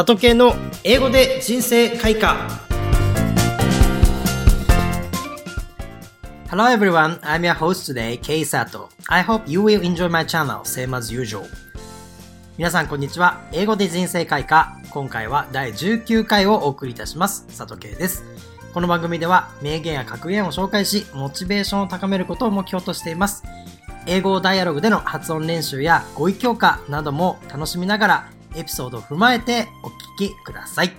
里系の英語で人生開花 Hello everyone, I'm your host today, Kei Sato. I hope you will enjoy my channel, same as usual. 皆さんこんにちは。英語で人生開花。今回は第19回をお送りいたします。里系です。この番組では名言や格言を紹介し、モチベーションを高めることを目標としています。英語ダイアログでの発音練習や語彙強化なども楽しみながらエピソードを踏まえてお聞きください。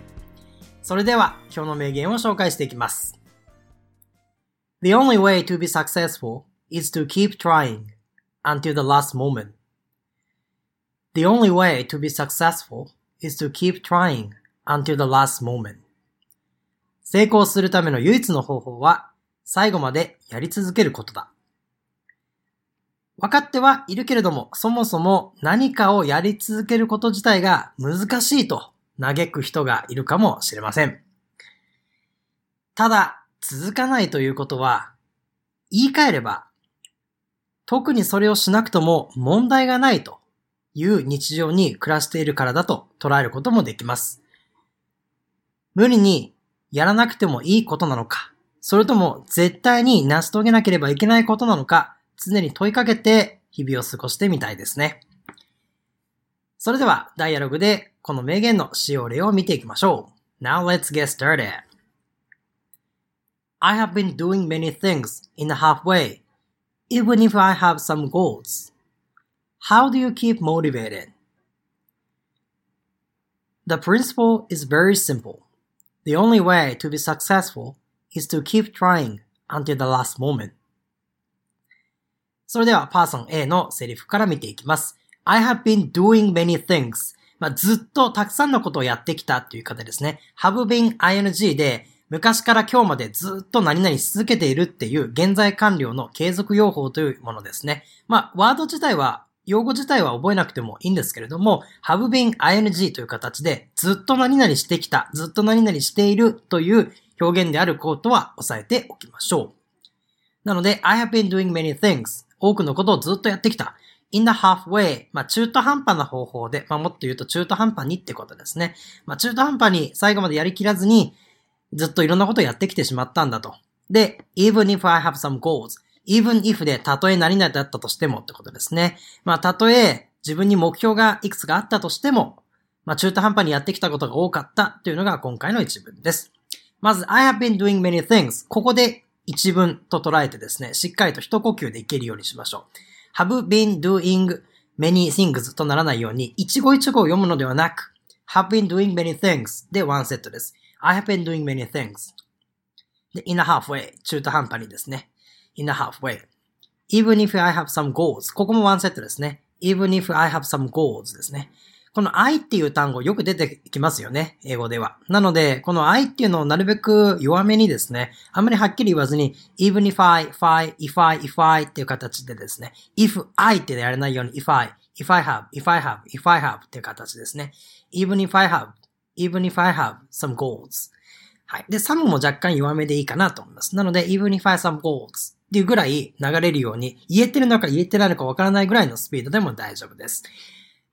それでは今日の名言を紹介していきます。The only way to be successful is to keep trying until the last moment. The only way to be successful is to keep trying until the last moment. 成功するための唯一の方法は最後までやり続けることだ。分かってはいるけれども、そもそも何かをやり続けること自体が難しいと嘆く人がいるかもしれません。ただ、続かないということは、言い換えれば、特にそれをしなくとも問題がないという日常に暮らしているからだと捉えることもできます。無理にやらなくてもいいことなのか、それとも絶対に成し遂げなければいけないことなのか、常に問いかけて日々を過ごしてみたいですね。それでは、ダイアログでこの名言の使用例を見ていきましょう。Now let's get started. I have been doing many things in the halfway, even if I have some goals. How do you keep motivated? The principle is very simple. The only way to be successful is to keep trying until the last moment. それではパーソン A のセリフから見ていきます。I have been doing many things. まあ、ずっとたくさんのことをやってきたっていう方ですね。have been ing で昔から今日までずっと何々し続けているっていう現在完了の継続用法というものですね。まあ、ワード自体は用語自体は覚えなくてもいいんですけれども、have been ing という形でずっと何々してきた、ずっと何々しているという表現であることは押さえておきましょう。なので、I have been doing many things. 多くのことをずっとやってきた。in the halfway, まあ中途半端な方法で、まあもっと言うと中途半端にってことですね。まあ中途半端に最後までやりきらずに、ずっといろんなことをやってきてしまったんだと。で、even if I have some goals, even if でたとえ何々だったとしてもってことですね。まあたとえ自分に目標がいくつかあったとしても、まあ中途半端にやってきたことが多かったというのが今回の一文です。まず、I have been doing many things. ここで一文と捉えてですね、しっかりと一呼吸でいけるようにしましょう。have been doing many things とならないように、一語一語を読むのではなく、have been doing many things でワンセットです。I have been doing many things. で、in a halfway 中途半端にですね。in a halfway. even if I have some goals ここもワンセットですね。even if I have some goals ですね。この I っていう単語よく出てきますよね。英語では。なので、この I っていうのをなるべく弱めにですね、あんまりはっきり言わずに、even if I, if I, if I, if I っていう形でですね、if I ってやらないように、if I, if I have, if I have, if I have っていう形ですね。even if I have, even if I have some goals. はい。で、some も若干弱めでいいかなと思います。なので、even if I have some goals っていうぐらい流れるように、言えてるのか言えてないのかわからないぐらいのスピードでも大丈夫です。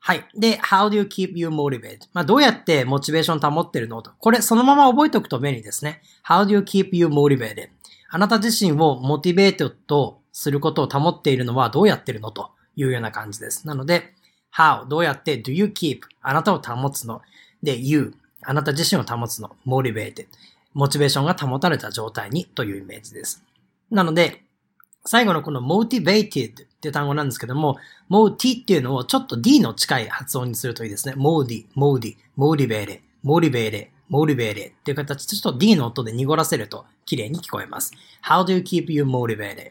はい。で、how do you keep you motivated? まあ、どうやってモチベーション保ってるのと。これ、そのまま覚えておくと便利ですね。how do you keep you motivated? あなた自身をモチベートとすることを保っているのはどうやってるのというような感じです。なので、how どうやって do you keep あなたを保つので you あなた自身を保つの motivated モチベーションが保たれた状態にというイメージです。なので、最後のこの motivated っていう単語なんですけども、moti っていうのをちょっと d の近い発音にするといいですね。modi, modi, motivate, motivate, motivate っていう形でちょっと d の音で濁らせると綺麗に聞こえます。How do you keep you motivated?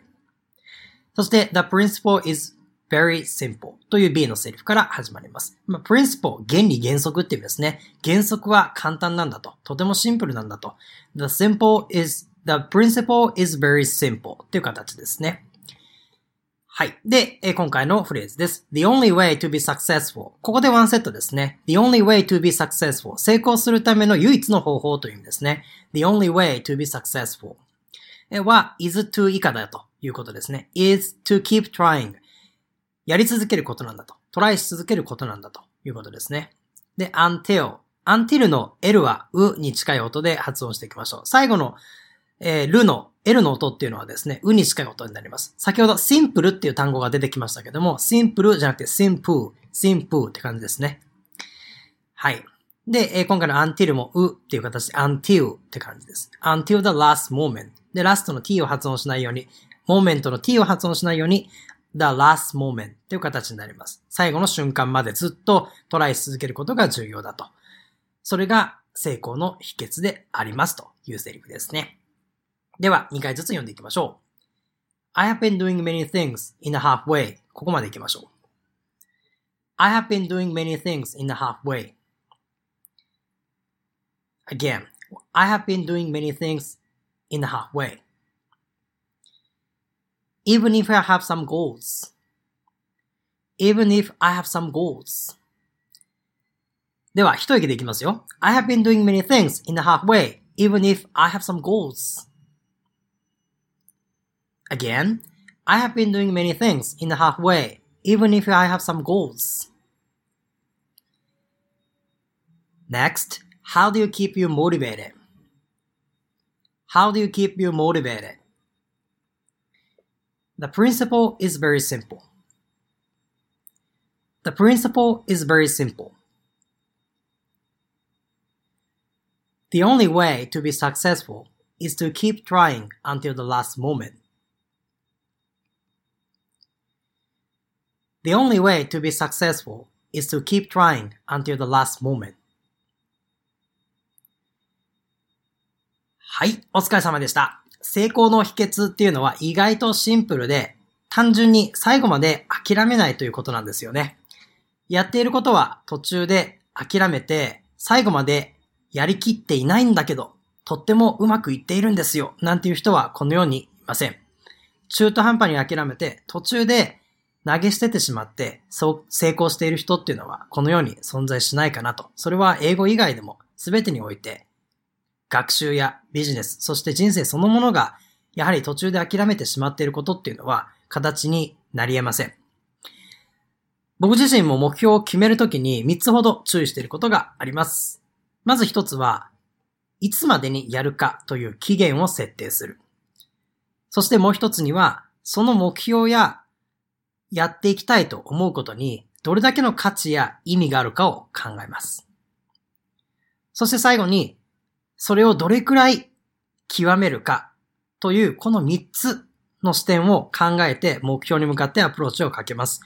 そして the principle is very simple という B のセリフから始まります。まあ、principle 原理原則っていう意味ですね。原則は簡単なんだと。とてもシンプルなんだと。The simple is The principle is very simple っていう形ですね。はい。で、今回のフレーズです。The only way to be successful. ここでワンセットですね。The only way to be successful. 成功するための唯一の方法という意味ですね。The only way to be successful. は is to 以下だということですね。is to keep trying. やり続けることなんだと。トライし続けることなんだということですね。で、until until の L はうに近い音で発音していきましょう。最後の、えー、るの L の音っていうのはですね、うに近い音になります。先ほど simple っていう単語が出てきましたけども、simple じゃなくて simple、simple って感じですね。はい。で、えー、今回の until もうっていう形で until って感じです。until the last moment。で、ラストの t を発音しないように、moment の t を発音しないように、the last moment っていう形になります。最後の瞬間までずっとトライし続けることが重要だと。それが成功の秘訣でありますというセリフですね。では、2回ずつ読んでいきましょう。I have been doing many things in a halfway. ここまで行きましょう。I have been doing many things in a halfway. Again, I have been doing many things in a halfway. Even if I have some goals. Even if I have some goals. では、一息でいきますよ。I have been doing many things in a halfway, even if I have some goals. Again, I have been doing many things in a halfway, even if I have some goals. Next, how do you keep you motivated? How do you keep you motivated? The principle is very simple. The principle is very simple. The only way to be successful is to keep trying until the last moment. The only way to be successful is to keep trying until the last moment. はい、お疲れ様でした。成功の秘訣っていうのは意外とシンプルで、単純に最後まで諦めないということなんですよね。やっていることは途中で諦めて、最後までやりきっていないんだけど、とってもうまくいっているんですよ、なんていう人はこのようにいません。中途半端に諦めて、途中で投げ捨ててしまって、そう、成功している人っていうのは、このように存在しないかなと。それは英語以外でも、全てにおいて、学習やビジネス、そして人生そのものが、やはり途中で諦めてしまっていることっていうのは、形になり得ません。僕自身も目標を決めるときに3つほど注意していることがあります。まず1つは、いつまでにやるかという期限を設定する。そしてもう1つには、その目標ややっていきたいと思うことにどれだけの価値や意味があるかを考えます。そして最後に、それをどれくらい極めるかというこの3つの視点を考えて目標に向かってアプローチをかけます。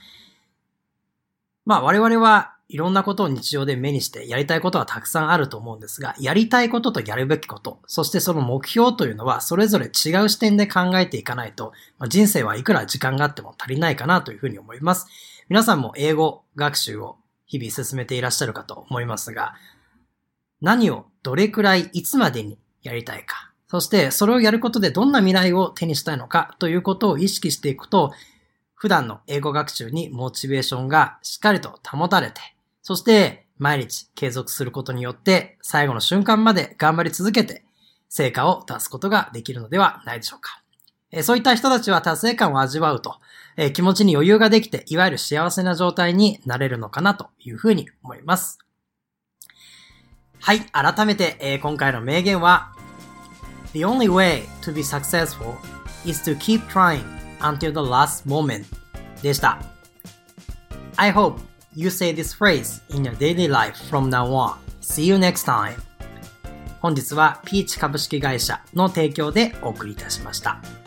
まあ我々はいろんなことを日常で目にしてやりたいことはたくさんあると思うんですが、やりたいこととやるべきこと、そしてその目標というのはそれぞれ違う視点で考えていかないと、ま、人生はいくら時間があっても足りないかなというふうに思います。皆さんも英語学習を日々進めていらっしゃるかと思いますが、何をどれくらいいつまでにやりたいか、そしてそれをやることでどんな未来を手にしたいのかということを意識していくと、普段の英語学習にモチベーションがしっかりと保たれて、そして毎日継続することによって最後の瞬間まで頑張り続けて成果を出すことができるのではないでしょうか。そういった人たちは達成感を味わうと、気持ちに余裕ができて、いわゆる幸せな状態になれるのかなというふうに思います。はい、改めて、え今回の名言は、The only way to be successful is to keep trying until the last moment でした。I hope you say this phrase in your daily life from now on. See you next time. 本日はピーチ株式会社の提供でお送りいたしました。